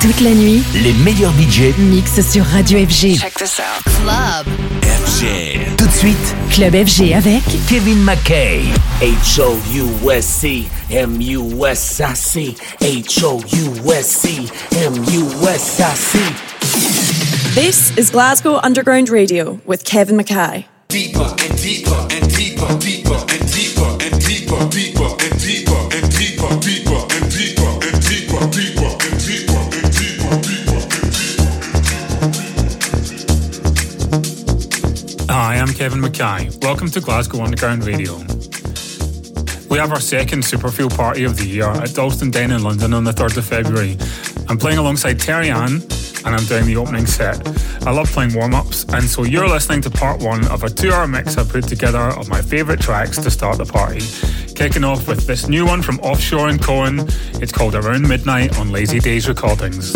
Toute la nuit, les meilleurs budgets mixent sur Radio FG. Check this out. Club. FG. Tout de suite, Club FG avec Kevin McKay. H-O-U-S-C, M-U-S-I-C, H-O-U-S-C, M-U-S-I-C. This is Glasgow Underground Radio with Kevin Mackay. Deeper and deeper and deeper, deeper and deeper and deeper, deeper and deeper and deeper, I'm Kevin McKay. Welcome to Glasgow Underground Radio. We have our second Superfuel party of the year at Dalston Den in London on the 3rd of February. I'm playing alongside Terry Ann and I'm doing the opening set. I love playing warm ups, and so you're listening to part one of a two hour mix I put together of my favourite tracks to start the party. Kicking off with this new one from Offshore and Cohen. It's called Around Midnight on Lazy Days Recordings.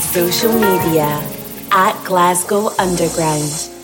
Social media at Glasgow Underground.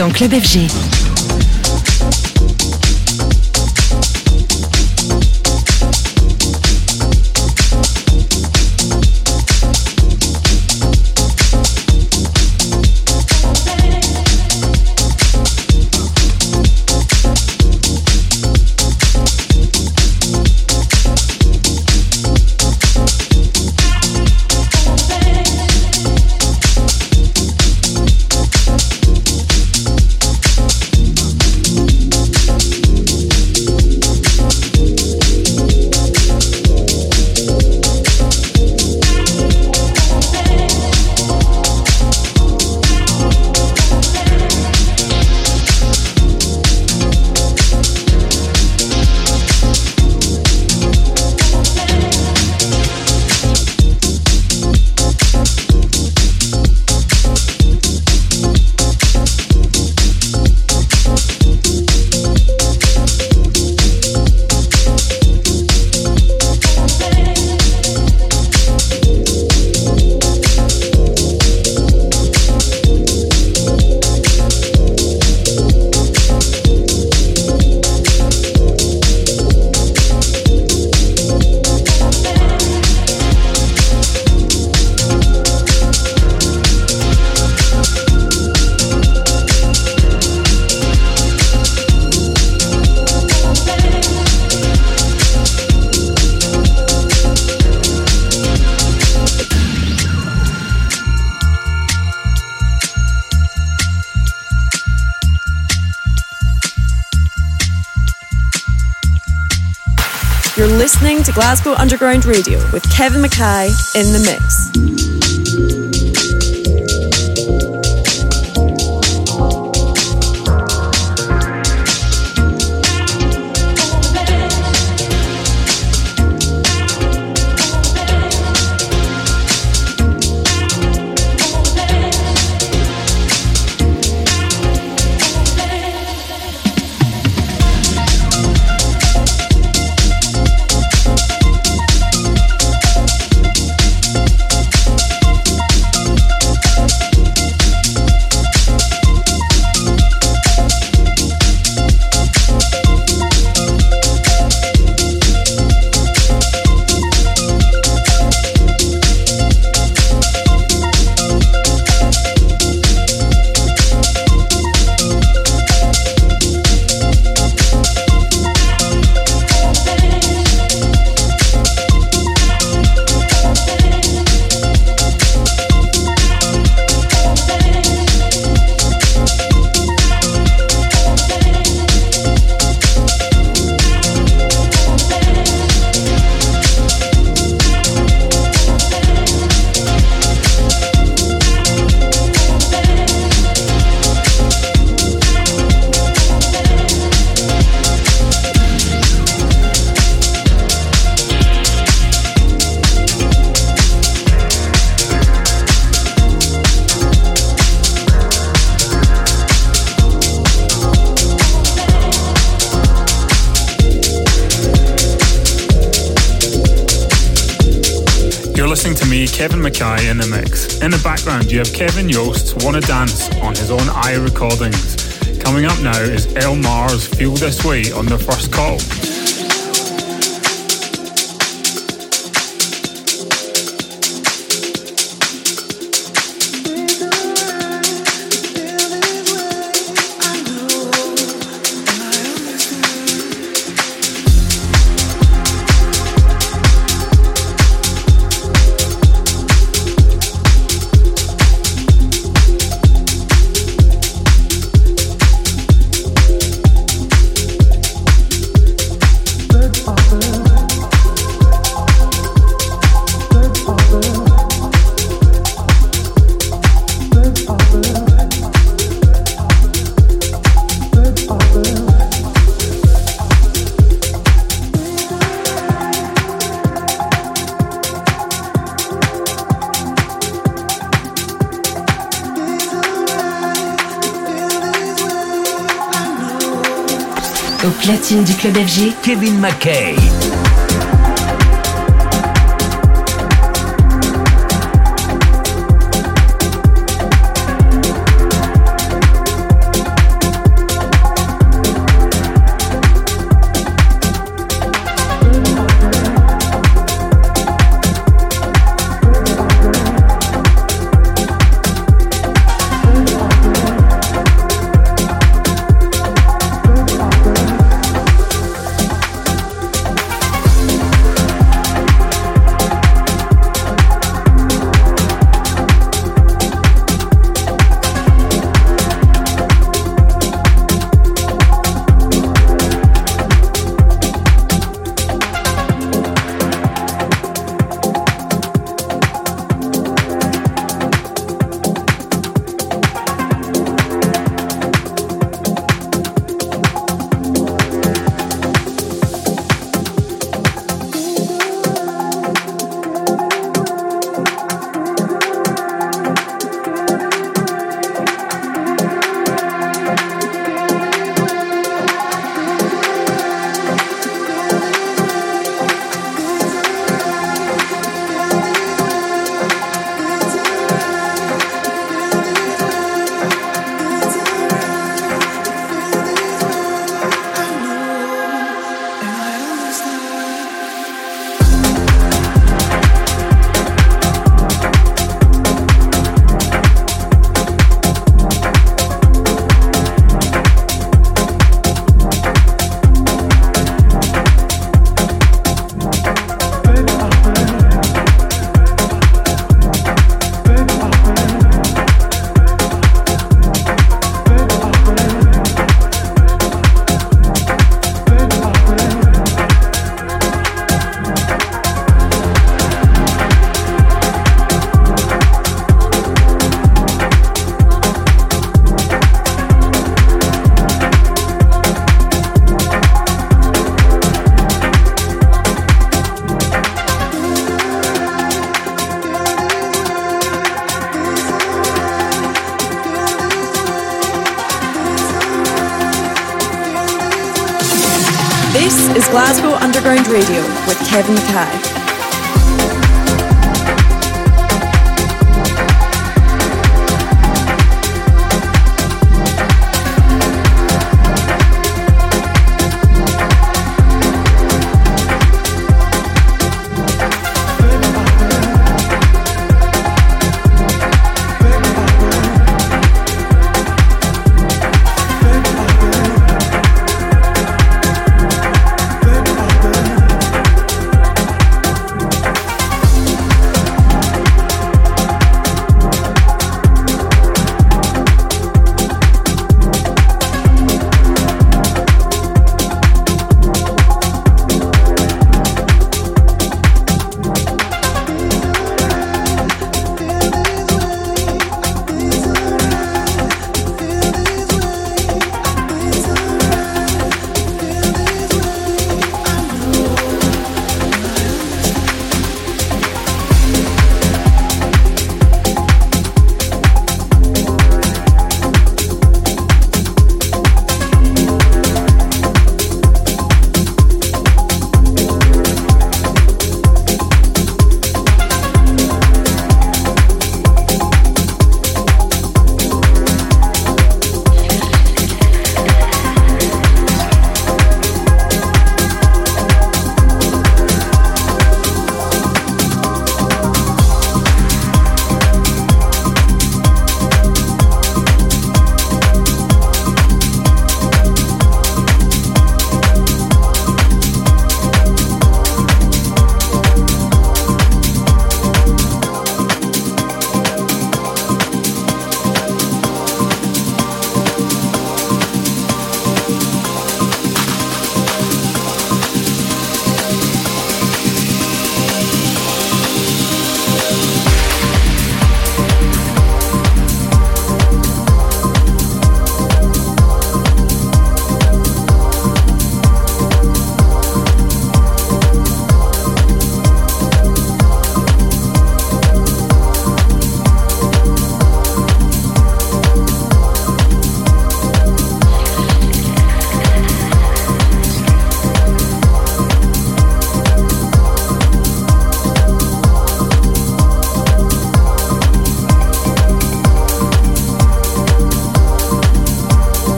Dans Club FG. Glasgow Underground Radio with Kevin McKay in the mix. Kevin McKay in the mix. In the background, you have Kevin Yost's Wanna Dance on his own i recordings. Coming up now is El Mars Feel This Way on the first call. Club FG, Kevin McKay. With Kevin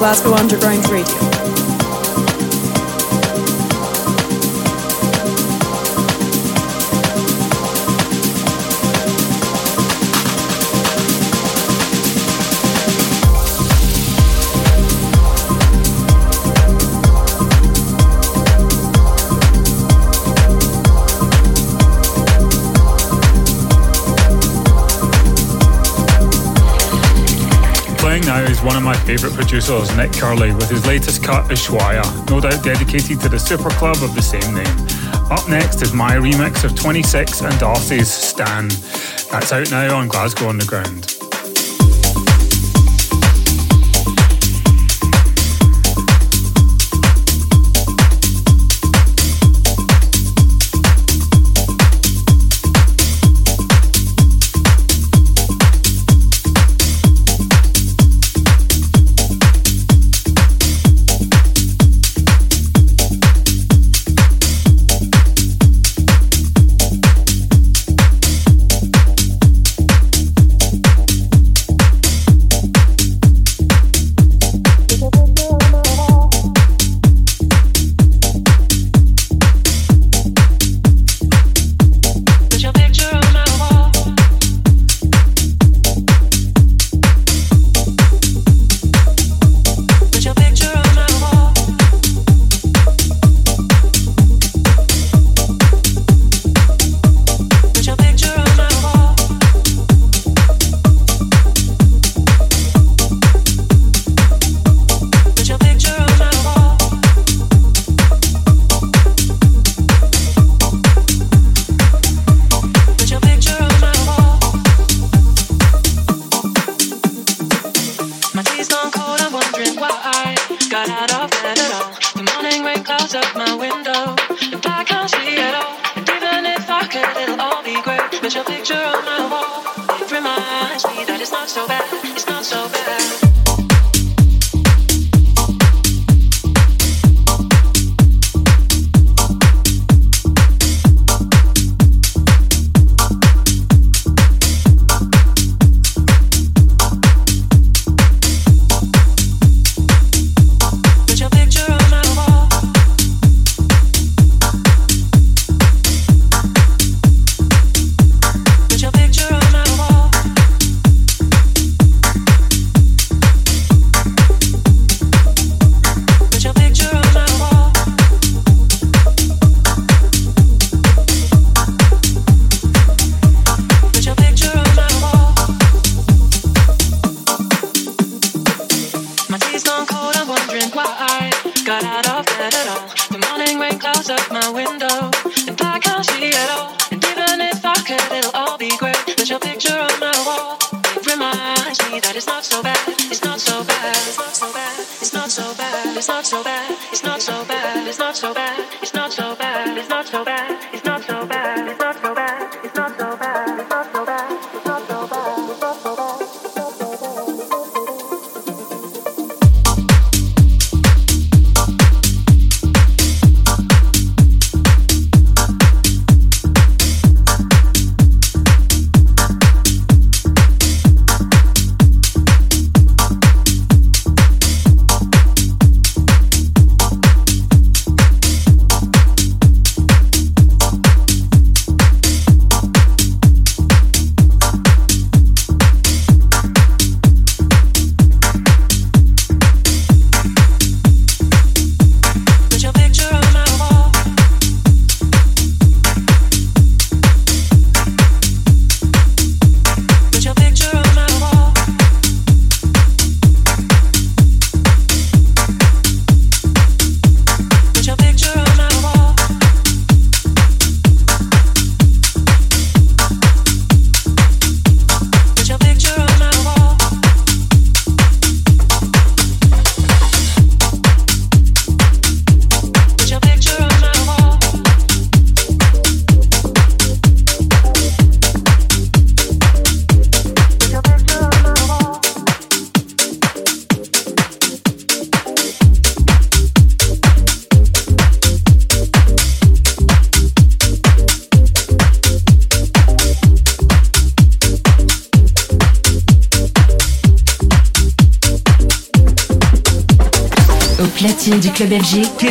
Glasgow Underground Radio. One of my favourite producers, Nick Curly, with his latest cut, Ushuaia, no doubt dedicated to the super club of the same name. Up next is my remix of 26 and Darcy's Stan. That's out now on Glasgow Underground.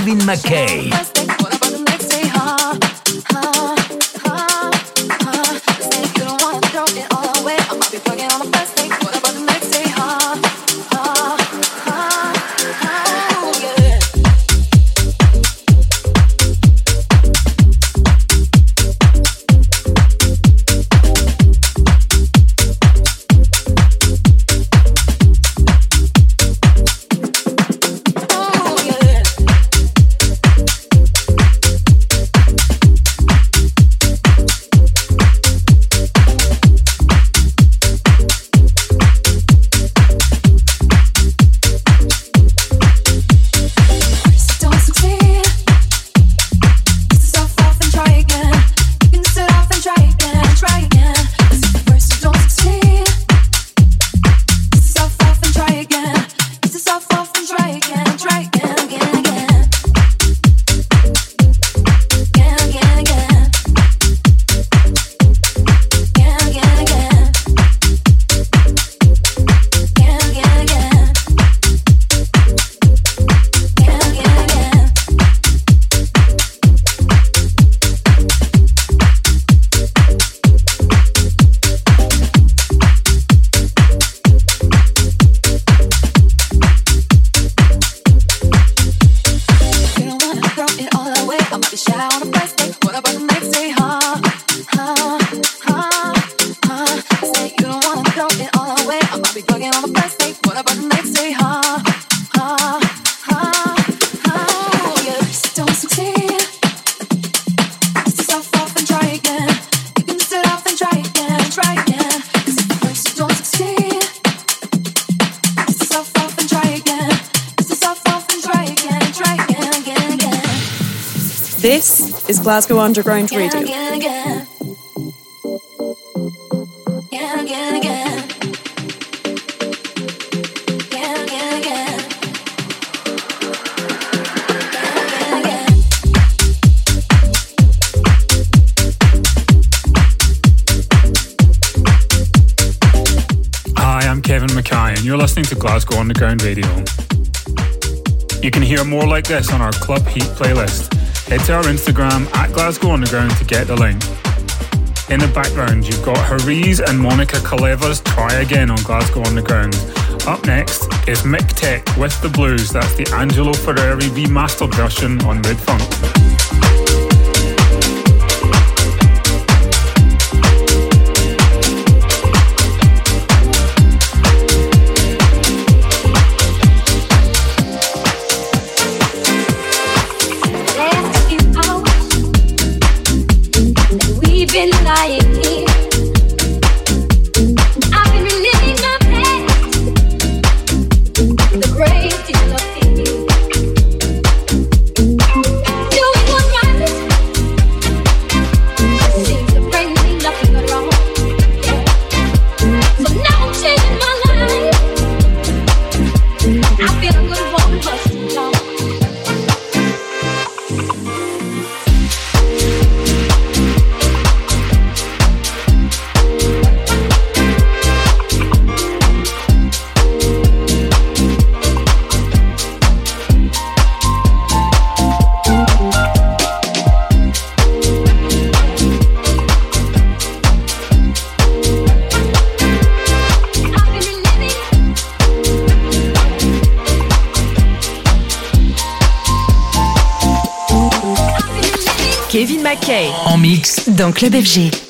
Kevin McKay. Glasgow Underground Radio. Hi, I'm Kevin McKay, and you're listening to Glasgow Underground Radio. You can hear more like this on our Club Heat playlist. Head to our Instagram at Glasgow Underground to get the link. In the background, you've got Haris and Monica Kaleva's Try Again on Glasgow Underground. Up next is Mick Tech with the Blues. That's the Angelo Ferreri remastered version on Red Funk. Club FG.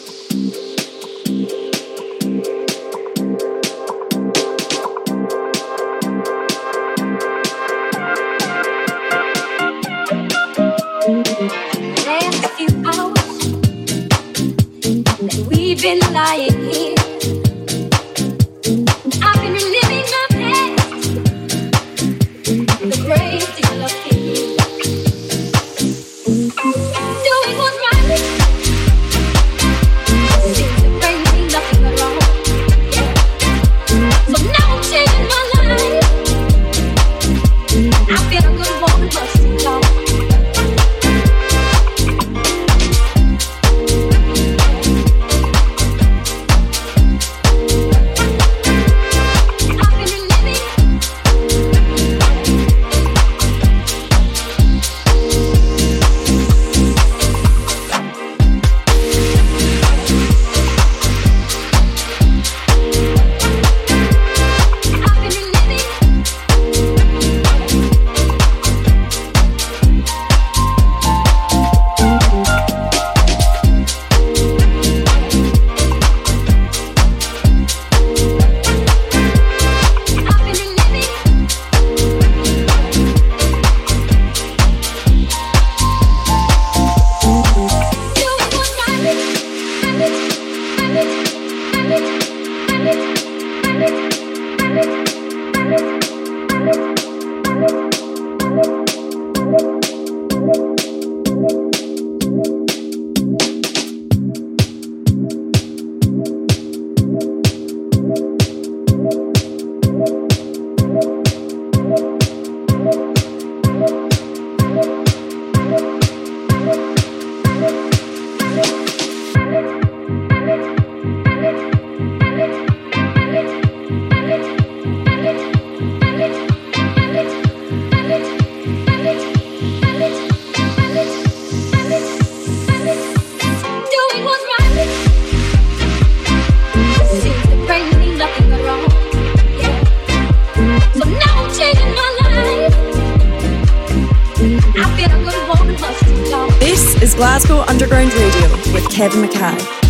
Glasgow Underground Radio with Kevin McKay.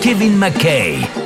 Kevin McKay.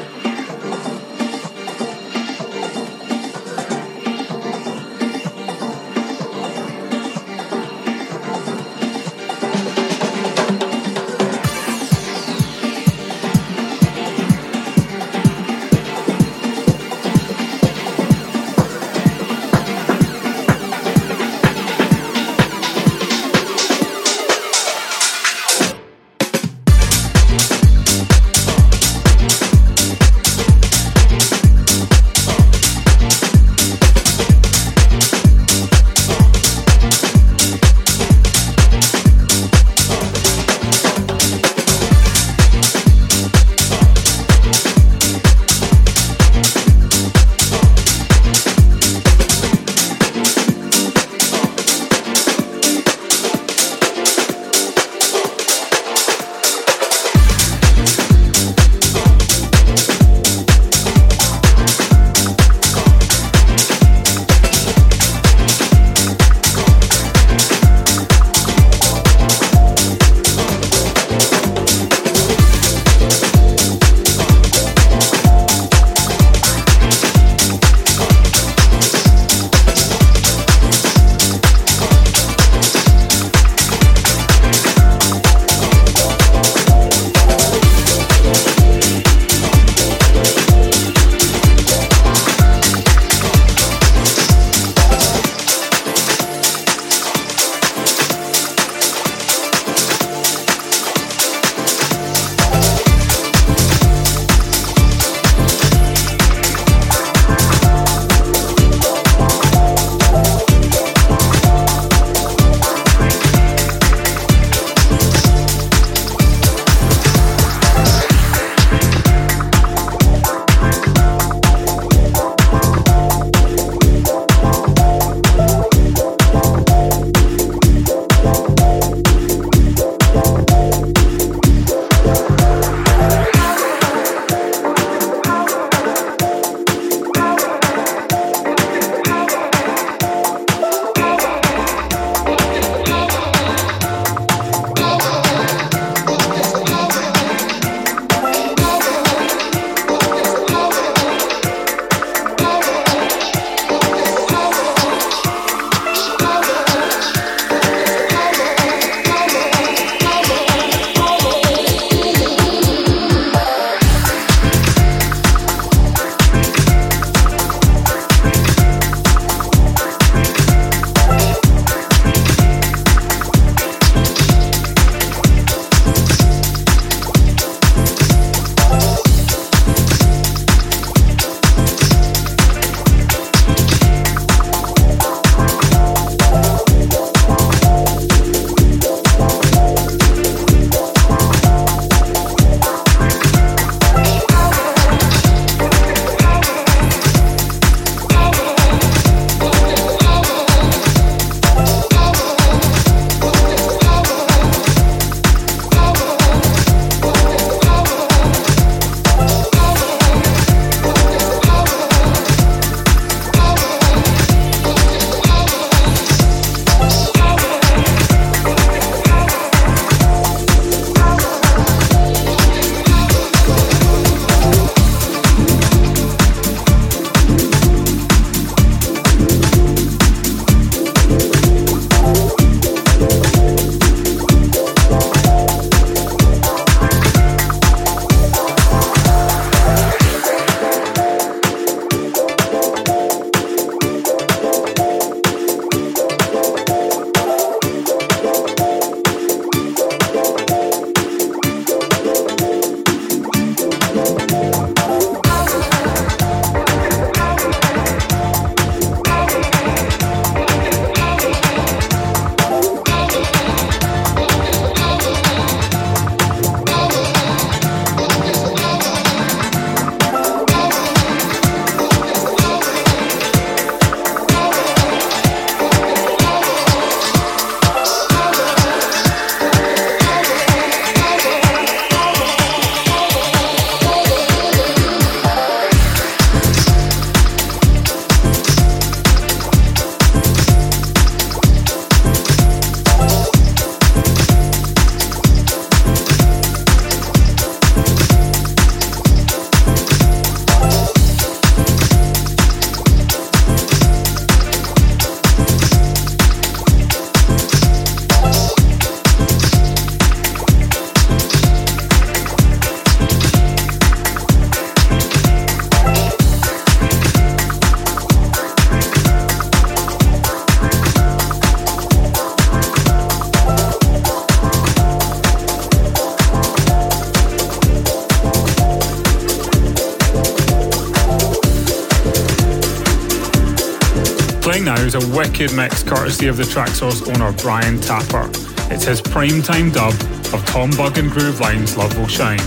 Wicked mix courtesy of the Traxsource owner Brian Tappert. It's his primetime dub of Tom Bug and Groove Line's Love Will Shine.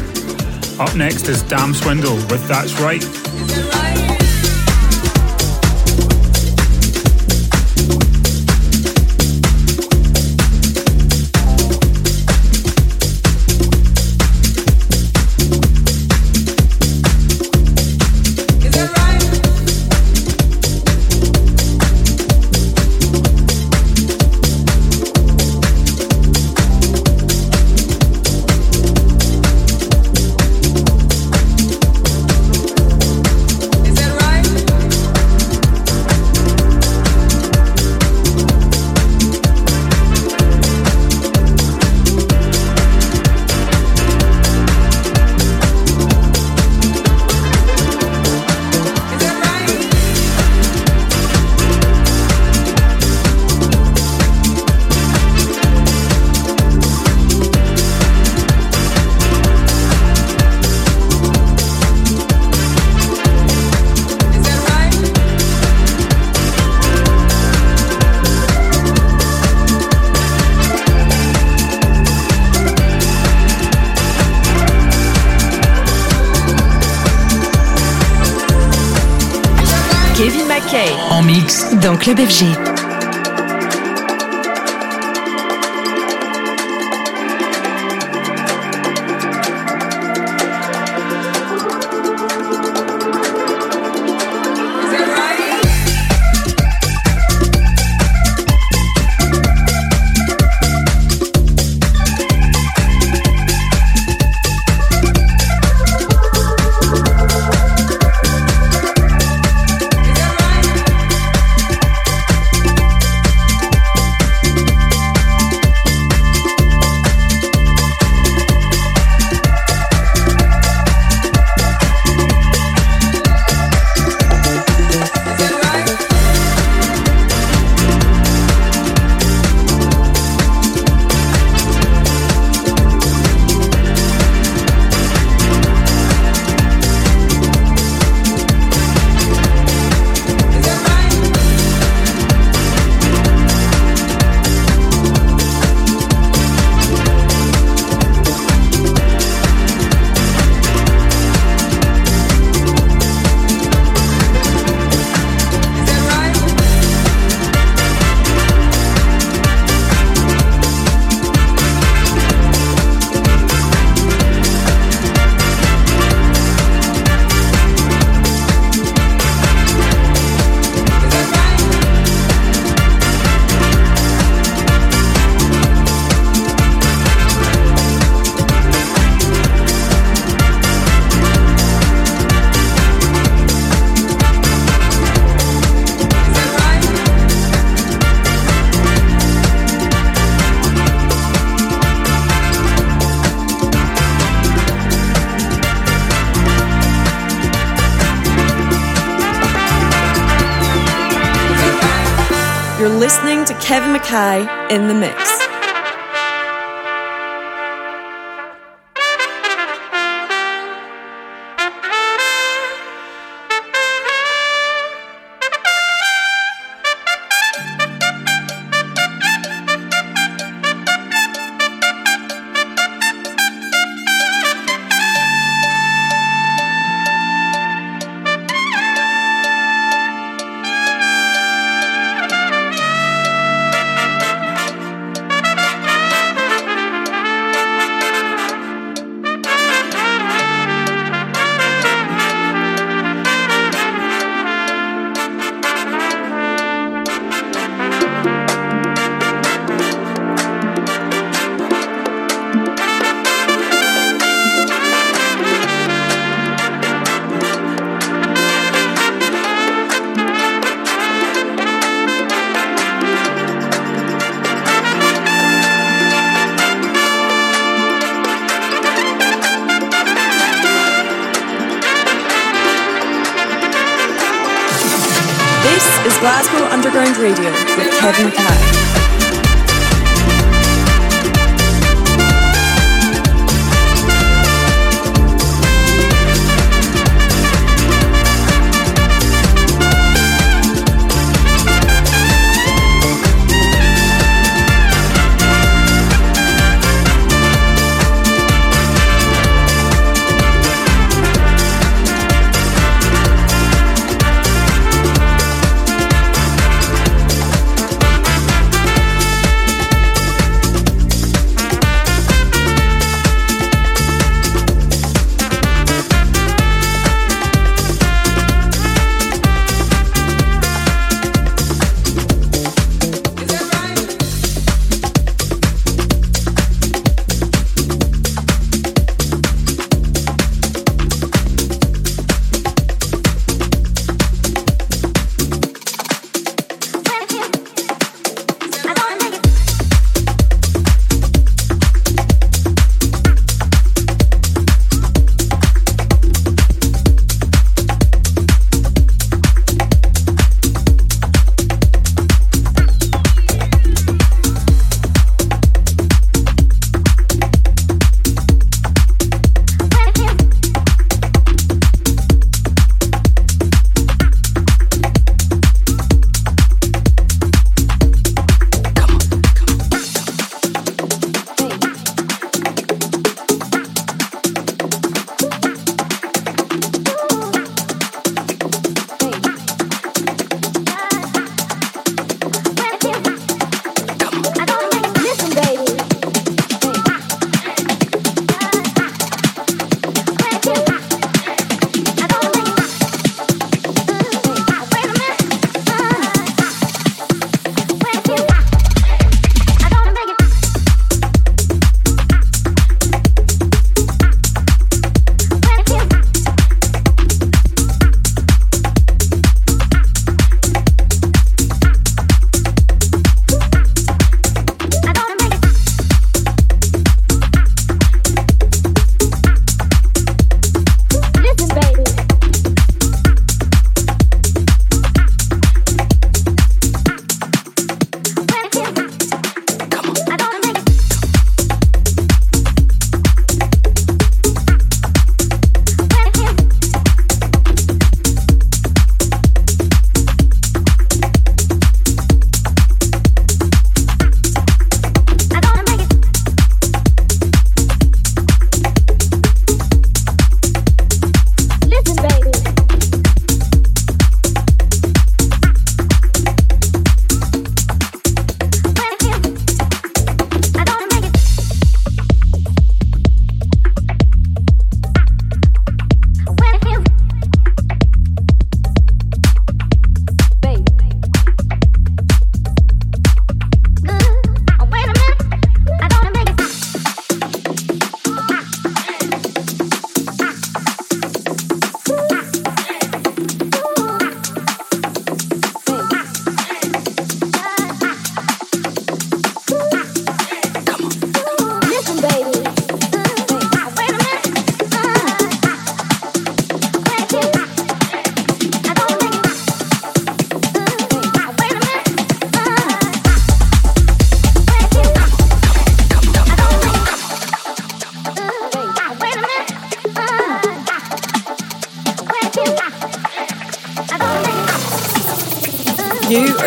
Up next is Dam Swindle with That's Right. Dans Club FG. In the mix. Radio with Kevin McKay.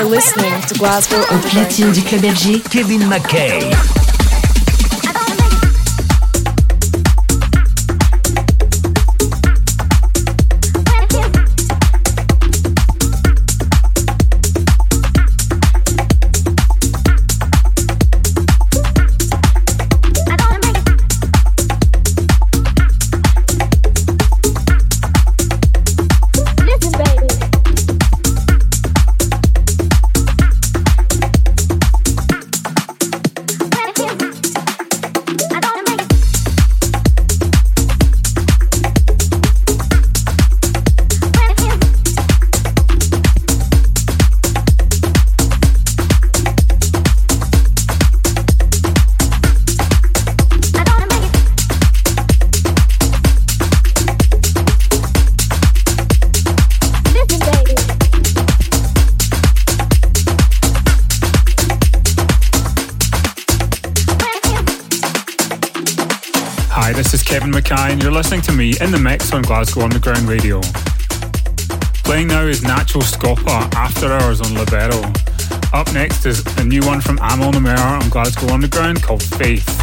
Listening to Glasgow Au platine du club FG, Kevin McKay. In the mix on Glasgow Underground Radio. Playing now is Nacho Scoppa After Hours on Libero. Up next is a new one from Amon Amer on Glasgow Underground called Faith.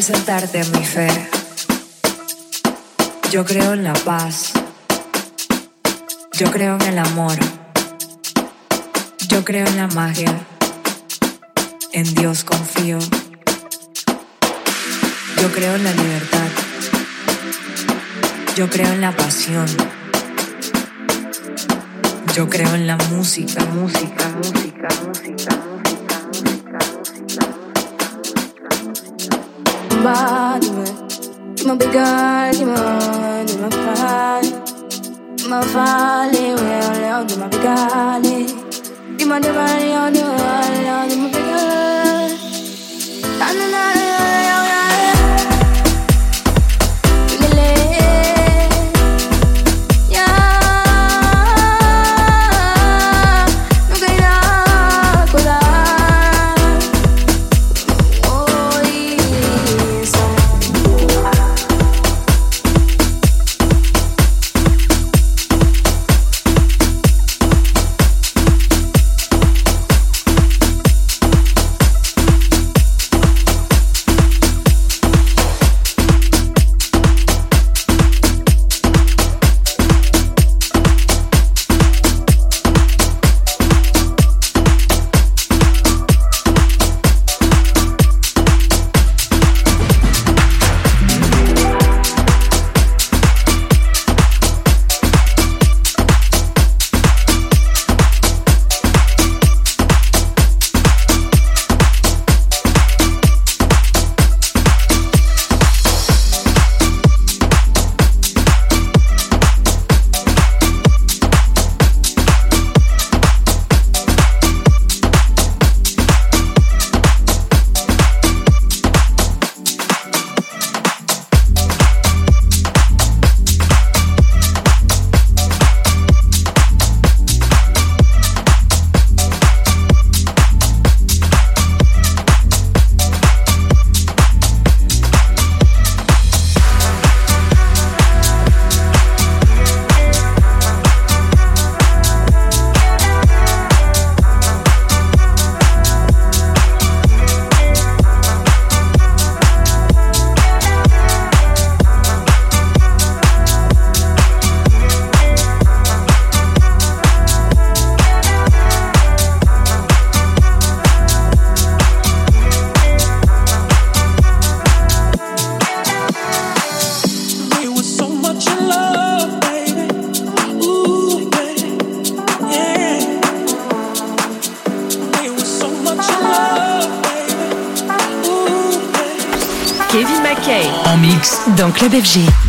Presentarte mi fe. Yo creo en la paz. Yo creo en el amor. Yo creo en la magia. En Dios confío. Yo creo en la libertad. Yo creo en la pasión. Yo creo en la música, música, música, música, man. My you man, my pride. My folly, well, do my. You my divine, I'll do, I'll do my big girl. Na FG.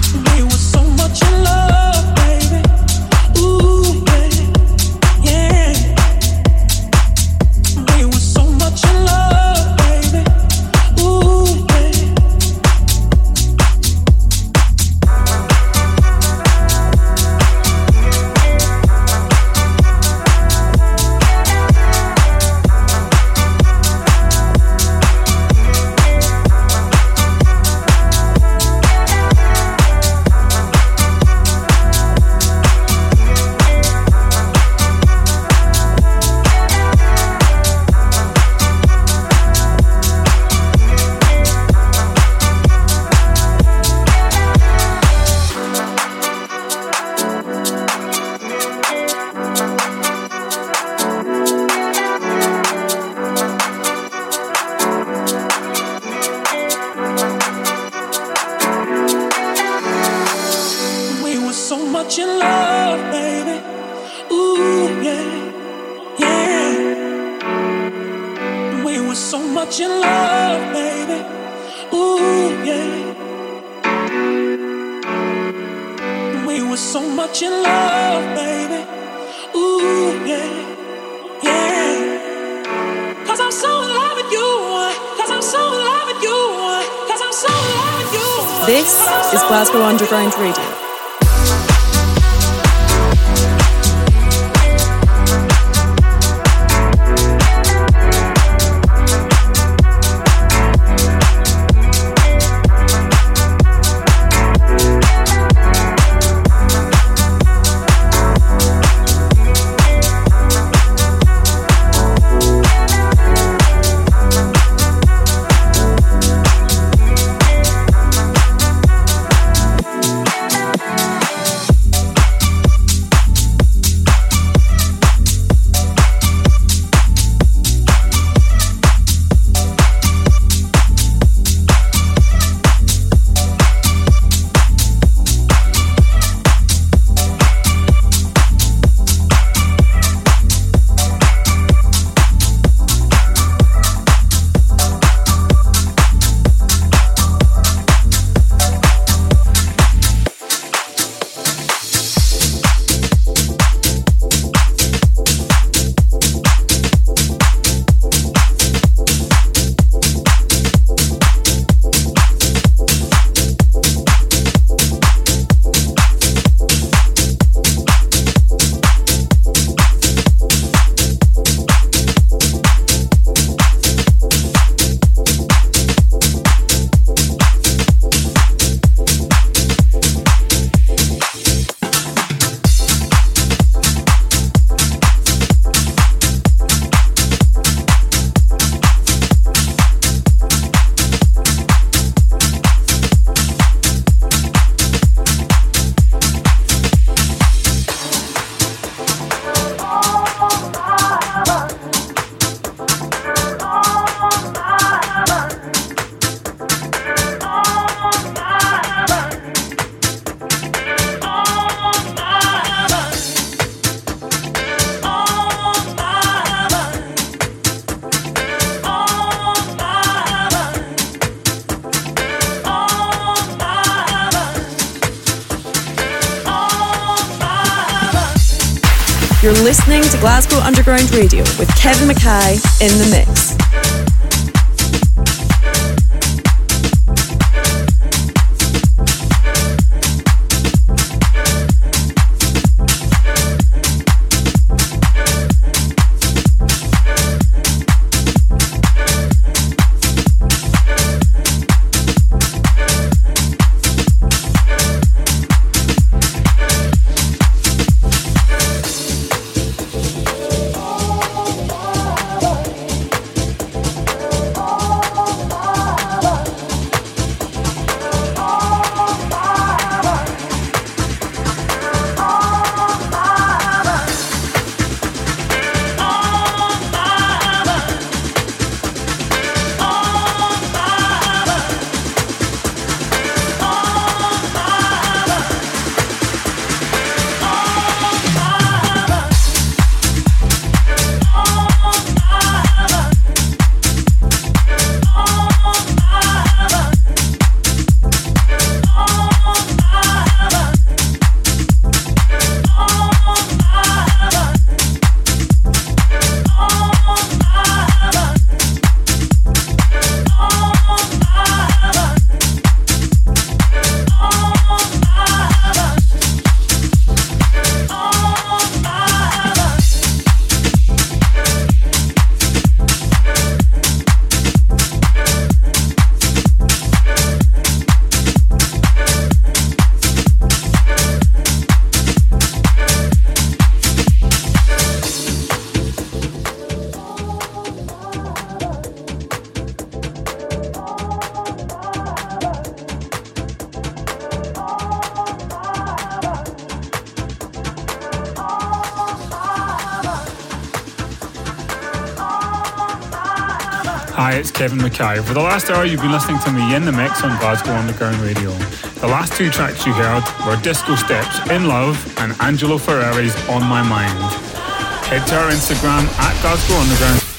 With Kevin McKay in the mix. Kevin McKay. For the last hour, you've been listening to me in the mix on Glasgow Underground Radio. The last two tracks you heard were Disco Steps, In Love, and Angelo Ferreri's On My Mind. Head to our Instagram at Glasgow Underground